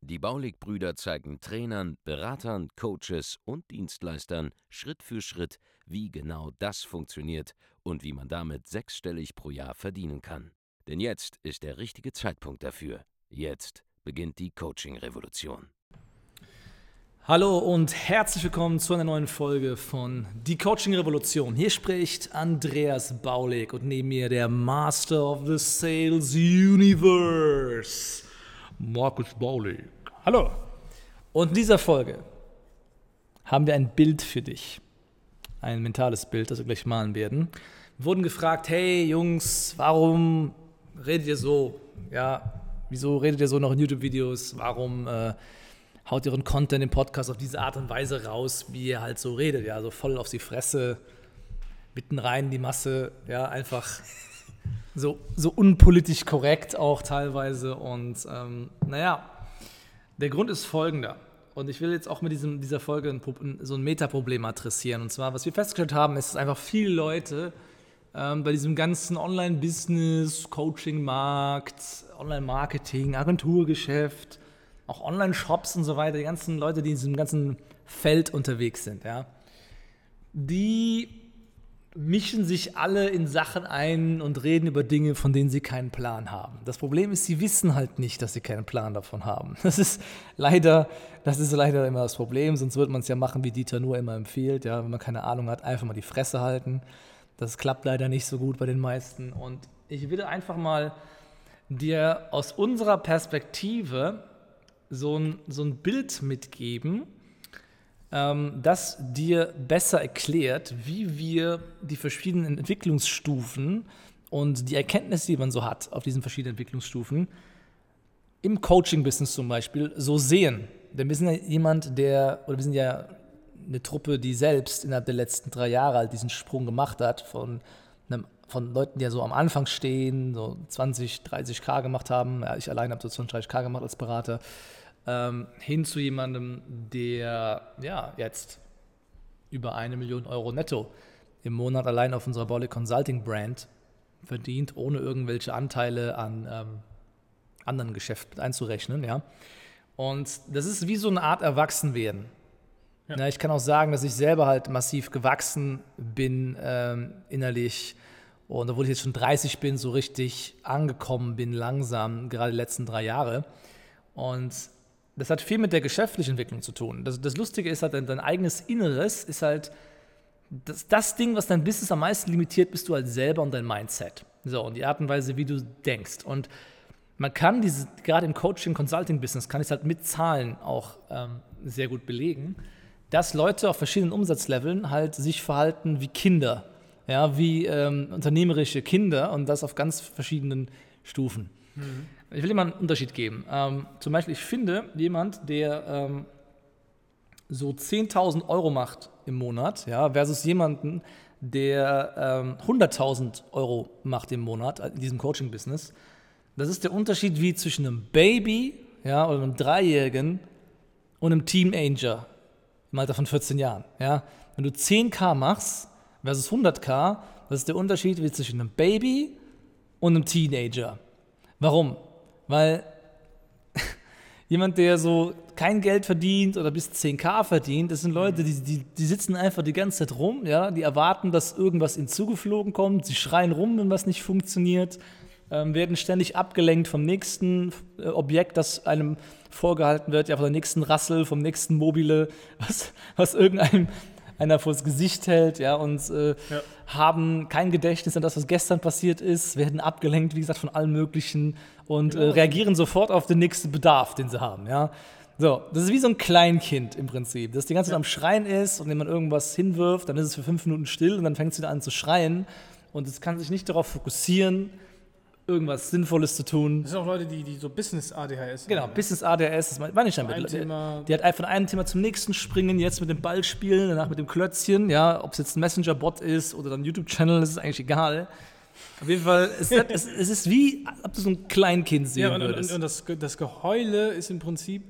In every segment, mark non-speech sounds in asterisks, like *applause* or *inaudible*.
Die Baulig-Brüder zeigen Trainern, Beratern, Coaches und Dienstleistern Schritt für Schritt, wie genau das funktioniert und wie man damit sechsstellig pro Jahr verdienen kann. Denn jetzt ist der richtige Zeitpunkt dafür. Jetzt beginnt die Coaching-Revolution. Hallo und herzlich willkommen zu einer neuen Folge von Die Coaching Revolution. Hier spricht Andreas Baulig und neben mir der Master of the Sales Universe, Markus Baulig. Hallo. Und in dieser Folge haben wir ein Bild für dich ein mentales Bild, das wir gleich malen werden. Wir wurden gefragt, hey Jungs, warum redet ihr so? Ja, wieso redet ihr so noch in YouTube-Videos? Warum äh, haut ihr euren Content im Podcast auf diese Art und Weise raus, wie ihr halt so redet? Ja, so voll auf die Fresse, mitten rein in die Masse, ja, einfach so, so unpolitisch korrekt auch teilweise. Und ähm, naja, der Grund ist folgender. Und ich will jetzt auch mit diesem, dieser Folge ein, so ein Metaproblem adressieren. Und zwar, was wir festgestellt haben, ist, dass einfach viele Leute ähm, bei diesem ganzen Online-Business, Coaching-Markt, Online-Marketing, Agenturgeschäft, auch Online-Shops und so weiter, die ganzen Leute, die in diesem ganzen Feld unterwegs sind, ja, die mischen sich alle in Sachen ein und reden über Dinge, von denen sie keinen Plan haben. Das Problem ist, sie wissen halt nicht, dass sie keinen Plan davon haben. *laughs* Das ist leider, das ist leider immer das Problem, sonst würde man es ja machen, wie Dieter nur immer empfiehlt, ja, wenn man keine Ahnung hat, einfach mal die Fresse halten. Das klappt leider nicht so gut bei den meisten und ich will einfach mal dir aus unserer Perspektive so ein, so ein Bild mitgeben, ähm, das dir besser erklärt, wie wir die verschiedenen Entwicklungsstufen und die Erkenntnisse, die man so hat auf diesen verschiedenen Entwicklungsstufen, im Coaching-Business zum Beispiel so sehen. Denn wir sind ja jemand, der, oder wir sind ja eine Truppe, die selbst innerhalb der letzten drei Jahre halt diesen Sprung gemacht hat von, einem, von Leuten, die ja so am Anfang stehen, so 20, 30k gemacht haben. Ja, ich allein habe so 20, 30k gemacht als Berater ähm, hin zu jemandem, der ja jetzt über eine Million Euro netto im Monat allein auf unserer Bolle Consulting Brand verdient, ohne irgendwelche Anteile an ähm, anderen Geschäften einzurechnen. Ja. Und das ist wie so eine Art Erwachsenwerden. Ja. Ja, ich kann auch sagen, dass ich selber halt massiv gewachsen bin ähm, innerlich. Und obwohl ich jetzt schon 30 bin, so richtig angekommen bin, langsam, gerade die letzten drei Jahre. Und das hat viel mit der geschäftlichen Entwicklung zu tun. Das, das Lustige ist halt, dein, eigenes Inneres ist halt das, das Ding, was dein Business am meisten limitiert, bist du halt selber und dein Mindset. So, und die Art und Weise, wie du denkst. Und man kann diese, gerade im Coaching, Consulting-Business, kann ich es halt mit Zahlen auch ähm, sehr gut belegen, dass Leute auf verschiedenen Umsatzleveln halt sich verhalten wie Kinder. Ja, wie ähm, unternehmerische Kinder und das auf ganz verschiedenen Stufen. Mhm. Ich will dir mal einen Unterschied geben. Ähm, zum Beispiel, ich finde, jemand, der ähm, so 10.000 Euro macht im Monat, ja, versus jemanden, der ähm, 100.000 Euro macht im Monat in diesem Coaching-Business, das ist der Unterschied wie zwischen einem Baby ja, oder einem Dreijährigen und einem Teenager im Alter von 14 Jahren. Ja. Wenn du 10k machst versus 100k, das ist der Unterschied wie zwischen einem Baby und einem Teenager. Warum? Weil *laughs* jemand, der so kein Geld verdient oder bis 10k verdient, das sind Leute, die, die, die sitzen einfach die ganze Zeit rum, ja, die erwarten, dass irgendwas ihnen zugeflogen kommt, sie schreien rum, wenn was nicht funktioniert, ähm, werden ständig abgelenkt vom nächsten äh, Objekt, das einem vorgehalten wird, ja, von der nächsten Rassel, vom nächsten Mobile, *laughs* was, was irgendeinem einer vors Gesicht hält, ja, und äh, ja. haben kein Gedächtnis an das, was gestern passiert ist, werden abgelenkt, wie gesagt, von allem Möglichen und äh, genau. äh, reagieren sofort auf den nächsten Bedarf, den sie haben, ja. So, das ist wie so ein Kleinkind im Prinzip, das die ganze Zeit ja. am Schreien ist und wenn man irgendwas hinwirft, dann ist es für fünf Minuten still und dann fängt es wieder an zu schreien und es kann sich nicht darauf fokussieren, irgendwas Sinnvolles zu tun. Das sind auch Leute, die, die so Business-ADHS Genau, haben. ne? Business ADHS, das meine ich damit. Thema- Die hat einfach von einem Thema zum nächsten springen, jetzt mit dem Ball spielen, danach mit dem Klötzchen, ja, ob es jetzt ein Messenger-Bot ist oder dann ein YouTube-Channel, das ist eigentlich egal. Auf jeden Fall, es, hat, es, es ist wie, ob du so ein Kleinkind sehen Ja, und, und, würdest. und das, Ge- das Geheule ist im Prinzip,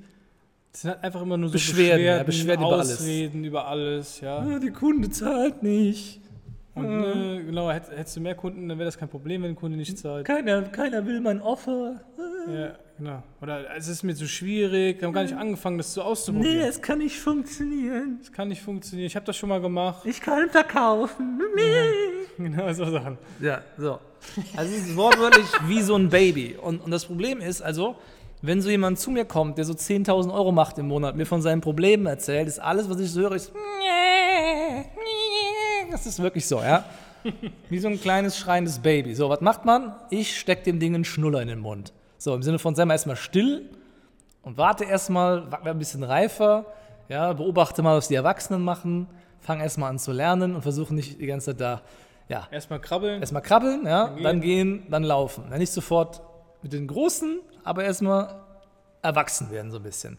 das sind halt einfach immer nur so Beschwerden, ja, Beschwerden, Beschwerden über alles. Über alles, ja. Ah, die Kunde zahlt nicht. Und ne, genau, hätt- hättest du mehr Kunden, dann wäre das kein Problem, wenn ein Kunde nicht zahlt. Keiner, keiner will mein Offer. Ja, genau. Oder es ist mir zu schwierig, wir haben gar nicht angefangen, das so auszuprobieren. Nee, es kann nicht funktionieren. Das kann nicht funktionieren. Ich habe das schon mal gemacht. Ich kann verkaufen. *laughs* Genau, so Sachen. Ja, so. Also es ist wortwörtlich *laughs* wie so ein Baby. Und, und das Problem ist also, wenn so jemand zu mir kommt, der so 10.000 Euro macht im Monat, mir von seinen Problemen erzählt, ist alles, was ich so höre, ist das ist wirklich so, ja. Wie so ein kleines schreiendes Baby. So, was macht man? Ich steck dem Ding einen Schnuller in den Mund. So, im Sinne von, sei mal erstmal still und warte erstmal, werde ein bisschen reifer, ja, beobachte mal, was die Erwachsenen machen, fang erstmal an zu lernen und versuche nicht die ganze Zeit da, ja, Erstmal krabbeln. Erstmal krabbeln, ja, Dann dann gehen, dann laufen. Ja, nicht sofort mit den Großen, aber erstmal erwachsen werden so ein bisschen.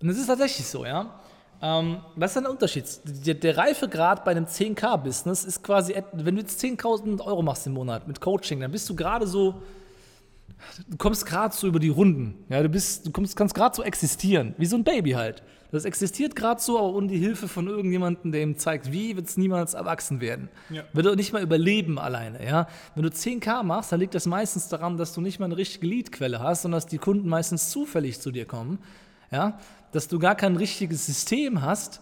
Und es ist tatsächlich so, ja. Ähm, was ist denn der Unterschied? Der, der Reifegrad bei einem 10k-Business ist quasi, wenn du jetzt 10.000 Euro machst im Monat mit Coaching, dann bist du gerade so, du kommst gerade so über die Runden. Ja, du bist, du kommst, kannst gerade so existieren, wie so ein Baby halt. Das existiert gerade so, aber ohne die Hilfe von irgendjemandem, der ihm zeigt, wie wird es niemals erwachsen werden. Ja. Wird auch nicht mal überleben alleine, ja. Wenn du 10k machst, dann liegt das meistens daran, dass du nicht mal eine richtige Leadquelle hast, sondern dass die Kunden meistens zufällig zu dir kommen, ja. Dass du gar kein richtiges System hast,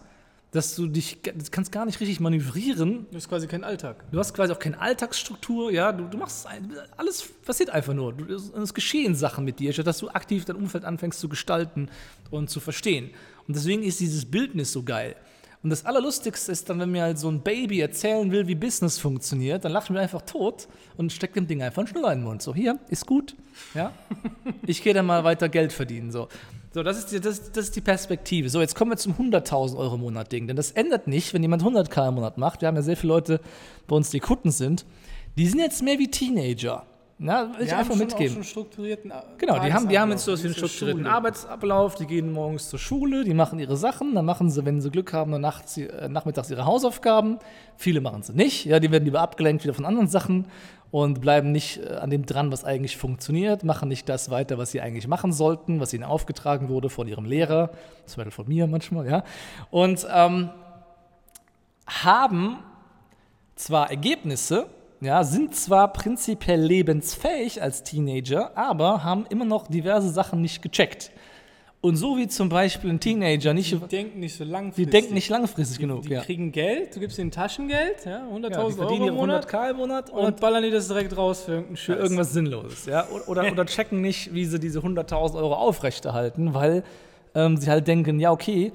dass du dich, du kannst gar nicht richtig manövrieren, Das ist quasi kein Alltag. Du hast quasi auch keine Alltagsstruktur, ja, du, du machst alles passiert einfach nur. Du, es, es geschehen Sachen mit dir, statt dass du aktiv dein Umfeld anfängst zu gestalten und zu verstehen. Und deswegen ist dieses Bildnis so geil. Und das Allerlustigste ist dann, wenn mir halt so ein Baby erzählen will, wie Business funktioniert, dann lache ich mir einfach tot und stecke dem Ding einfach einen Schnuller in den Mund. So, hier, ist gut, ja. Ich gehe dann mal weiter Geld verdienen, so. So, das ist, die, das, das ist die Perspektive. So, jetzt kommen wir zum 100.000 Euro im Monat Ding. Denn das ändert nicht, wenn jemand 100k im Monat macht. Wir haben ja sehr viele Leute bei uns, die Kunden sind. Die sind jetzt mehr wie Teenager. Na, will ich einfach schon mitgeben. Schon strukturierten A- Genau, die haben, die haben jetzt so einen strukturierten Schule. Arbeitsablauf, die gehen morgens zur Schule, die machen ihre Sachen, dann machen sie, wenn sie Glück haben, dann nachts, äh, nachmittags ihre Hausaufgaben. Viele machen sie nicht, ja, die werden lieber abgelenkt wieder von anderen Sachen und bleiben nicht äh, an dem dran, was eigentlich funktioniert, machen nicht das weiter, was sie eigentlich machen sollten, was ihnen aufgetragen wurde von ihrem Lehrer, zum Beispiel von mir manchmal, ja. Und ähm, haben zwar Ergebnisse, ja, sind zwar prinzipiell lebensfähig als Teenager, aber haben immer noch diverse Sachen nicht gecheckt. Und so wie zum Beispiel ein Teenager nicht, Die denken nicht so die langfristig. denken nicht langfristig genug. Die ja. kriegen Geld, du gibst ihnen Taschengeld, ja, 100.000 Ja, die Euro im Monat 100k im Monat und, und ballern die das direkt raus für für irgendwas Sinnloses. Ja? Oder, oder, *laughs* oder checken nicht, wie sie diese 100.000 Euro aufrechterhalten, weil ähm, sie halt denken, ja, okay,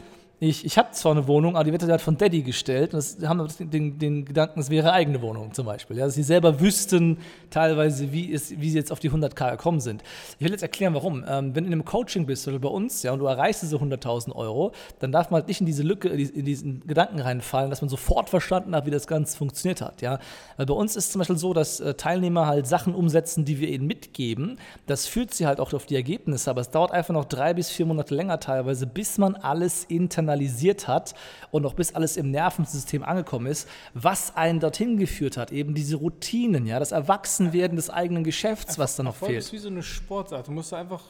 ich, ich habe zwar eine Wohnung, aber die wird halt von Daddy gestellt. Und das haben den, den, Gedanken, es wäre eigene Wohnung zum Beispiel. Ja? Dass sie selber wüssten teilweise, wie, es, wie sie jetzt auf die 100k gekommen sind. Ich will jetzt erklären, warum. Ähm, wenn du in einem Coaching bist oder bei uns ja, und du erreichst diese 100.000 Euro, dann darf man halt nicht in diese Lücke, in diesen Gedanken reinfallen, dass man sofort verstanden hat, wie das Ganze funktioniert hat. Ja? Weil bei uns ist zum Beispiel so, dass äh, Teilnehmer halt Sachen umsetzen, die wir ihnen mitgeben. Das führt sie halt auch auf die Ergebnisse, aber es dauert einfach noch drei bis vier Monate länger teilweise, bis man alles internalisiert hat und auch bis alles im Nervensystem angekommen ist, was einen dorthin geführt hat. Eben diese Routinen, ja, das Erwachsenwerden des eigenen Geschäfts, was da noch Erfolg ist fehlt. wie so eine Sportart. Du musst einfach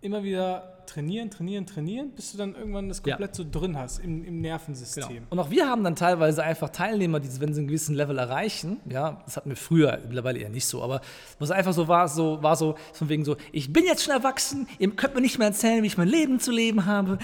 immer wieder trainieren, trainieren, trainieren, bis du dann irgendwann das Ja. komplett so drin hast im, im Nervensystem. Genau. Und auch wir haben dann teilweise einfach Teilnehmer, die, wenn sie einen gewissen Level erreichen, ja, das hatten wir früher, mittlerweile eher nicht so, aber wo es einfach so war, so war so von wegen so, ich bin jetzt schon erwachsen, ihr könnt mir nicht mehr erzählen, wie ich mein Leben zu leben habe.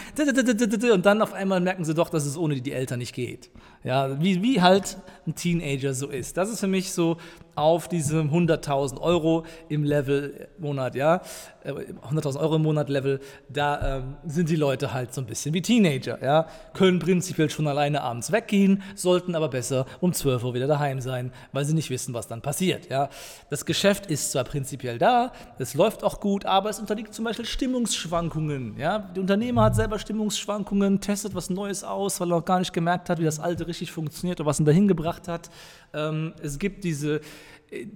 Und dann auf einmal merken sie doch, dass es ohne die Eltern nicht geht. Ja, wie, wie halt ein Teenager so ist. Das ist für mich so auf diesem 100.000 Euro im Level Monat, ja, äh, 100.000 Euro im Monat Level, da ähm, sind die Leute halt so ein bisschen wie Teenager, ja, können prinzipiell schon alleine abends weggehen, sollten aber besser um 12 Uhr wieder daheim sein, weil sie nicht wissen, was dann passiert, ja. Das Geschäft ist zwar prinzipiell da, es läuft auch gut, aber es unterliegt zum Beispiel Stimmungsschwankungen, ja. Der Unternehmer hat selber Stimmungsschwankungen, testet was Neues aus, weil er noch gar nicht gemerkt hat, wie das alte richtig funktioniert oder was ihn dahin gebracht hat. Ähm, es gibt diese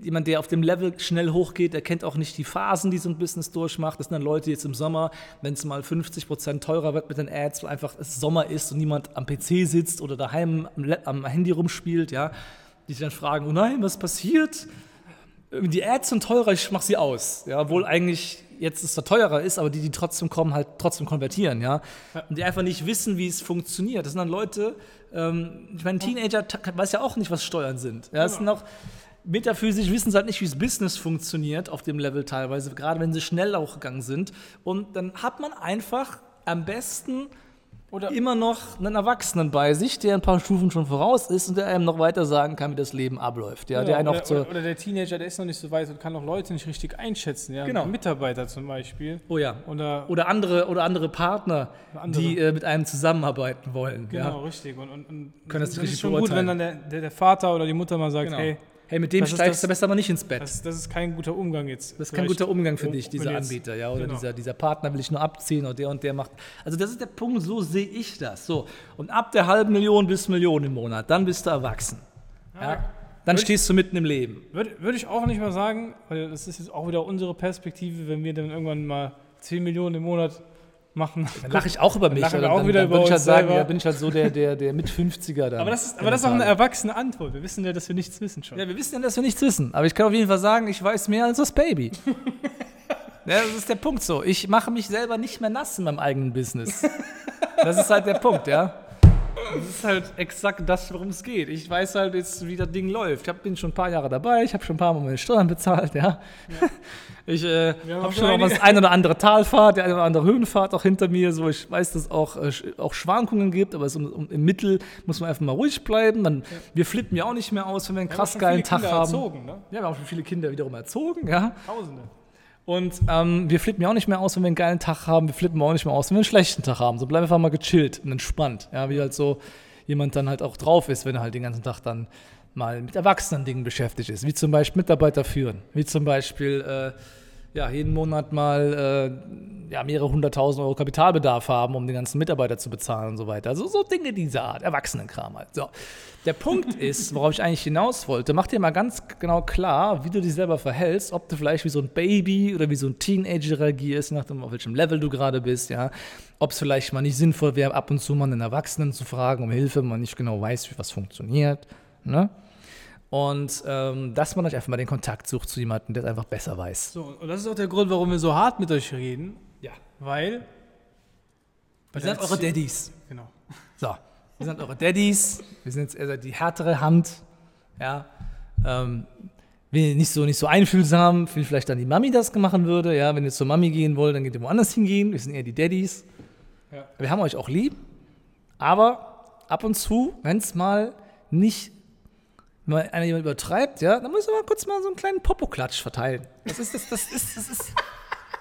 jemand, der auf dem Level schnell hochgeht, der kennt auch nicht die Phasen, die so ein Business durchmacht. Das sind dann Leute jetzt im Sommer, wenn es mal 50% teurer wird mit den Ads, weil einfach es Sommer ist und niemand am PC sitzt oder daheim am, am Handy rumspielt, ja, die sich dann fragen, oh nein, was passiert? Die Ads sind teurer, ich mache sie aus. Ja, obwohl eigentlich jetzt es da teurer ist, aber die, die trotzdem kommen, halt trotzdem konvertieren, ja. Und die einfach nicht wissen, wie es funktioniert. Das sind dann Leute, ähm, ich meine, ein Teenager weiß ja auch nicht, was Steuern sind. Ja, das sind auch metaphysisch wissen sie halt nicht, wie das Business funktioniert auf dem Level teilweise, gerade wenn sie schnell auch gegangen sind. Und dann hat man einfach am besten Oder immer noch einen Erwachsenen bei sich, der ein paar Stufen schon voraus ist und der einem noch weiter sagen kann, wie das Leben abläuft. Ja, der einen auch oder, zur, oder, oder der Teenager, der ist noch nicht so weit und kann auch Leute nicht richtig einschätzen. Ja? Genau. Mitarbeiter zum Beispiel. oh ja, Oder, oder andere oder andere Partner, Andere. die äh, mit einem zusammenarbeiten wollen. genau, Ja. richtig. Und, und, und Können das richtig ist schon gut, wenn dann der, der, der Vater oder die Mutter mal sagt, Genau. hey, Hey, mit dem Das steigst das- du besser mal nicht ins Bett. das, das ist kein guter Umgang jetzt. Das ist kein guter Umgang für dich, dieser Anbieter, ja, oder genau. dieser, dieser Partner will ich nur abziehen oder der und der macht. Also das ist der Punkt, so sehe ich das. So. Und ab der halben Million bis Million im Monat, dann bist du erwachsen. Ja? Dann Würde- stehst du mitten im Leben. Würde, würde ich auch nicht mal sagen, weil das ist jetzt auch wieder unsere Perspektive, wenn wir dann irgendwann mal 10 Millionen im Monat machen. Dann lache ich auch über mich. wir oder? auch dann, wieder dann über würde ich halt sagen, ja, bin ich halt so der, der, der mit 50er dann. Aber das ist, aber das ist auch eine erwachsene Antwort. Wir wissen ja, dass wir nichts wissen schon. Ja, wir wissen ja, dass wir nichts wissen. Aber ich kann auf jeden Fall sagen, ich weiß mehr als das Baby. *laughs* ja, das ist der Punkt so. Ich mache mich selber nicht mehr nass in meinem eigenen Business. Das ist halt der Punkt, ja. Das ist halt exakt das, worum es geht. Ich weiß halt jetzt, wie das Ding läuft. Ich hab, bin schon ein paar Jahre dabei, ich habe schon ein paar Mal meine Steuern bezahlt, ja. Ich äh, habe schon auch einige- das ein oder andere Talfahrt, die eine oder andere Höhenfahrt auch hinter mir. So, ich weiß, dass es auch, äh, auch Schwankungen gibt, aber um, um, im Mittel muss man einfach mal ruhig bleiben. Man, Wir flippen ja auch nicht mehr aus, wenn wir einen Wir krass geilen Tag Kinder haben. Erzogen, ne? Ja, wir haben schon viele Kinder wiederum erzogen, ja. Tausende. Und ähm, wir flippen ja auch nicht mehr aus, wenn wir einen geilen Tag haben. Wir flippen auch nicht mehr aus, wenn wir einen schlechten Tag haben. So bleiben wir einfach mal gechillt und entspannt. Ja, wie halt so jemand dann halt auch drauf ist, wenn er halt den ganzen Tag dann mal mit erwachsenen Dingen beschäftigt ist. Wie zum Beispiel Mitarbeiter führen. Wie zum Beispiel, äh, ja, jeden Monat mal äh, ja, mehrere hunderttausend Euro Kapitalbedarf haben, um den ganzen Mitarbeiter zu bezahlen und so weiter. Also so Dinge dieser Art, Erwachsenenkram halt. So. Der Punkt *laughs* ist, worauf ich eigentlich hinaus wollte, mach dir mal ganz genau klar, wie du dich selber verhältst, ob du vielleicht wie so ein Baby oder wie so ein Teenager reagierst, nachdem, auf welchem Level du gerade bist, ja. Ob es vielleicht mal nicht sinnvoll wäre, ab und zu mal einen Erwachsenen zu fragen um Hilfe, wenn man nicht genau weiß, wie was funktioniert, ne? Und ähm, dass man euch einfach mal den Kontakt sucht zu jemandem, der es einfach besser weiß. So, und das ist auch der Grund, warum wir so hart mit euch reden. Ja. Weil. Wir sind eure Daddys. Genau. So, wir sind eure Daddys, wir sind jetzt eher die härtere Hand, ja. Ähm, wenn ihr nicht so, nicht so einfühlsam, wie vielleicht dann die Mami das machen würde, ja. Wenn ihr zur Mami gehen wollt, dann geht ihr woanders hingehen, wir sind eher die Daddys. Ja. Wir haben euch auch lieb, aber ab und zu, wenn es mal nicht, wenn mal einer jemand übertreibt, ja, dann müssen wir mal kurz mal so einen kleinen Popoklatsch verteilen. Das ist, das, das ist, das ist,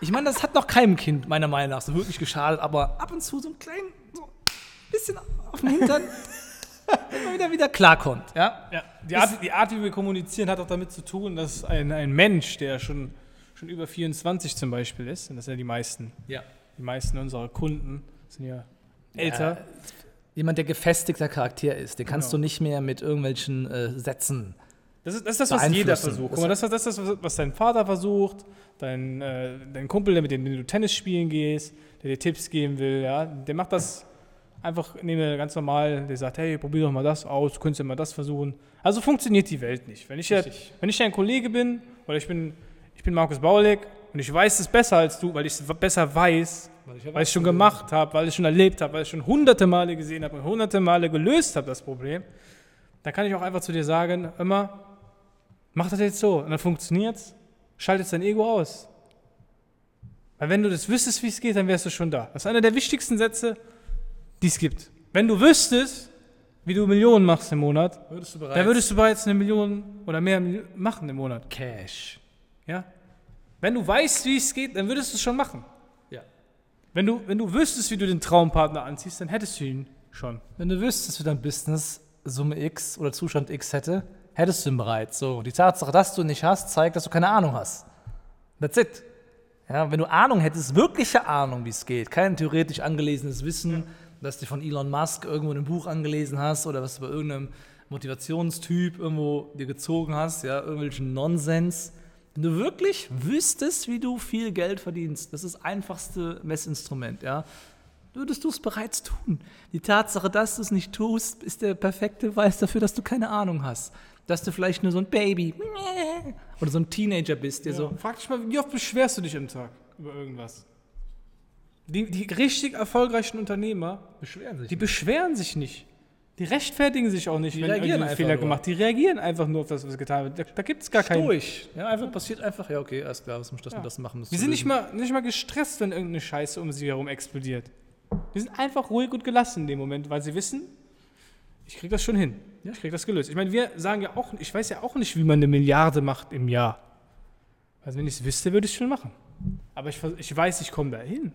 ich meine, das hat noch keinem Kind, meiner Meinung nach, so wirklich geschadet, aber ab und zu so einen kleinen, so ein bisschen auf den Hintern, *laughs* wenn man wieder, wieder klarkommt, ja. Ja, die Art, die Art, wie wir kommunizieren, hat auch damit zu tun, dass ein, ein Mensch, der schon, schon über 24 zum Beispiel ist, und das sind ja die meisten, ja. die meisten unserer Kunden sind ja älter. Jemand, der gefestigter Charakter ist, den kannst Genau. du nicht mehr mit irgendwelchen äh, Sätzen. Das ist, das ist das, was jeder versucht. Das- Guck mal, das, ist- das ist das, was dein Vater versucht, dein, äh, dein Kumpel, der mit dem du Tennis spielen gehst, der dir Tipps geben will, ja, der macht das einfach er ganz normal, der sagt, hey, probier doch mal das aus, du könntest ja mal das versuchen. Also funktioniert die Welt nicht. Wenn ich, ja, wenn ich dein Kollege bin, oder ich bin, ich bin Markus Baulig und ich weiß es besser als du, weil ich es besser weiß, weil ich es schon gemacht habe, weil ich es schon erlebt habe, weil ich es schon hunderte Male gesehen habe und hunderte Male gelöst habe, das Problem, dann kann ich auch einfach zu dir sagen, immer, mach das jetzt so und dann funktioniert's, schaltet dein Ego aus. Weil wenn du das wüsstest, wie es geht, dann wärst du schon da. Das ist einer der wichtigsten Sätze, die es gibt. Wenn du wüsstest, wie du Millionen machst im Monat, Würdest du dann würdest du bereits eine Million oder mehr machen im Monat. Cash. Ja? Wenn du weißt, wie es geht, dann würdest du es schon machen. Ja. Wenn du, wenn du wüsstest, wie du den Traumpartner anziehst, dann hättest du ihn schon. Wenn du wüsstest, wie dein Business Summe X oder Zustand X hätte, hättest du ihn bereits. So, die Tatsache, dass du ihn nicht hast, zeigt, dass du keine Ahnung hast. That's it. Ja, wenn du Ahnung hättest, wirkliche Ahnung, wie es geht, kein theoretisch angelesenes Wissen, das du von Elon Musk irgendwo in einem Buch angelesen hast oder was du bei irgendeinem Motivationstyp irgendwo dir gezogen hast, ja, irgendwelchen Nonsens. Wenn du wirklich wüsstest, wie du viel Geld verdienst, das ist das einfachste Messinstrument, ja, würdest du es bereits tun. Die Tatsache, dass du es nicht tust, ist der perfekte Beweis dafür, dass du keine Ahnung hast. Dass du vielleicht nur so ein Baby *laughs* oder so ein Teenager bist, der Ja. so. Frag dich mal, wie oft beschwerst du dich am Tag über irgendwas? Die, die richtig erfolgreichen Unternehmer, Beschweren sich. die beschweren sich nicht. Die rechtfertigen sich auch nicht, Die wenn reagieren irgendwie ein einfach Fehler nur. gemacht. Die reagieren einfach nur auf das, was getan wird. Da, da gibt es gar keinen. durch. Ja, einfach passiert einfach, ja, okay, alles klar, was muss ich das Ja. und das machen? Das Wir sind nicht mal, nicht mal gestresst, wenn irgendeine Scheiße um sie herum explodiert. Die sind einfach ruhig und gelassen in dem Moment, weil sie wissen, ich krieg das schon hin. Ja. Ich krieg das gelöst. Ich meine, wir sagen ja auch, ich weiß ja auch nicht, wie man eine Milliarde macht im Jahr. Also wenn ich es wüsste, würde ich es schon machen. Aber ich, ich weiß, ich komme da hin.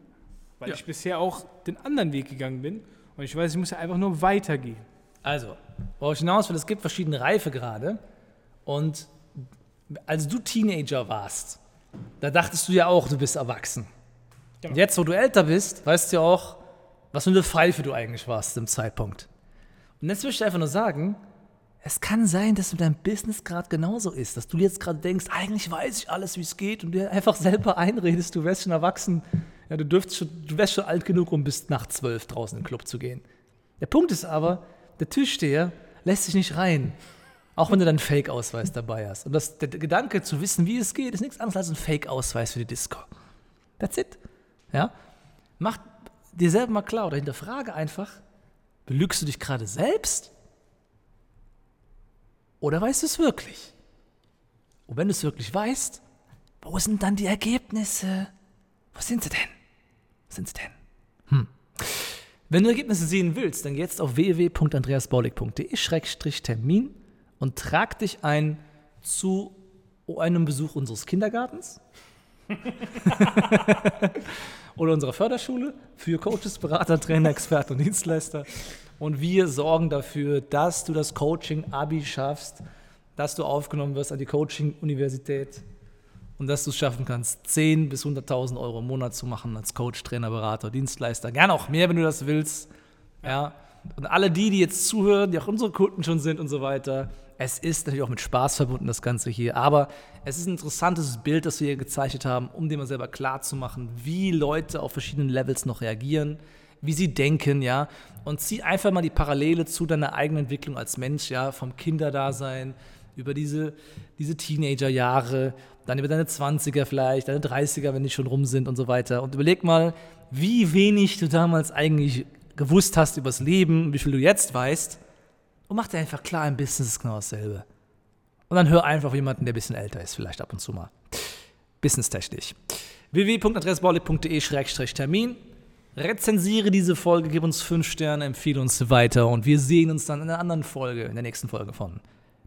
Weil Ja. ich bisher auch den anderen Weg gegangen bin. Und ich weiß, ich muss ja einfach nur weitergehen. Also, worauf ich hinaus will, es gibt verschiedene Reifegrade. Und als du Teenager warst, da dachtest du ja auch, du bist erwachsen. Genau. Und jetzt, wo du älter bist, weißt du ja auch, was für eine Pfeife du eigentlich warst im Zeitpunkt. Und jetzt möchte ich einfach nur sagen, es kann sein, dass mit deinem Business gerade genauso ist, dass du jetzt gerade denkst, eigentlich weiß ich alles, wie es geht und dir einfach selber einredest, du wärst schon erwachsen. Ja, du, dürftest schon, du wärst schon alt genug, um bis nach zwölf draußen in den Club zu gehen. Der Punkt ist aber, der Tischsteher lässt sich nicht rein. Auch wenn du dann Fake-Ausweis dabei hast. Und das, der Gedanke zu wissen, wie es geht, ist nichts anderes als ein Fake-Ausweis für die Disco. That's it. Ja? Mach dir selber mal klar oder hinterfrage einfach, belügst du dich gerade selbst? Oder weißt du es wirklich? Und wenn du es wirklich weißt, wo sind dann die Ergebnisse? Wo sind sie denn? Wo sind sie denn? Hm. Wenn du Ergebnisse sehen willst, dann geh jetzt auf www.andreasbaulig.de-termin und trag dich ein zu einem Besuch unseres Kindergartens *laughs* oder unserer Förderschule für Coaches, Berater, Trainer, Experten und Dienstleister. Und wir sorgen dafür, dass du das Coaching-Abi schaffst, dass du aufgenommen wirst an die Coaching-Universität und dass du es schaffen kannst, 10.000 bis 100.000 Euro im Monat zu machen als Coach, Trainer, Berater, Dienstleister. Gerne auch mehr, wenn du das willst. Ja. Und alle die, die jetzt zuhören, die auch unsere Kunden schon sind und so weiter, es ist natürlich auch mit Spaß verbunden, das Ganze hier. Aber es ist ein interessantes Bild, das wir hier gezeichnet haben, um dir mal selber klarzumachen, wie Leute auf verschiedenen Levels noch reagieren, wie sie denken, ja. Und zieh einfach mal die Parallele zu deiner eigenen Entwicklung als Mensch, ja, vom Kinderdasein über diese, diese Teenagerjahre, dann über deine 20er vielleicht, deine 30er, wenn die schon rum sind und so weiter. Und überleg mal, wie wenig du damals eigentlich gewusst hast übers Leben, wie viel du jetzt weißt. Und mach dir einfach klar, im Business ist genau dasselbe. Und dann hör einfach auf jemanden, der ein bisschen älter ist, vielleicht ab und zu mal. Businesstechnisch. www.adressbaulig.de-termin. Rezensiere diese Folge, gib uns 5 Sterne, empfehle uns weiter und wir sehen uns dann in einer anderen Folge, in der nächsten Folge von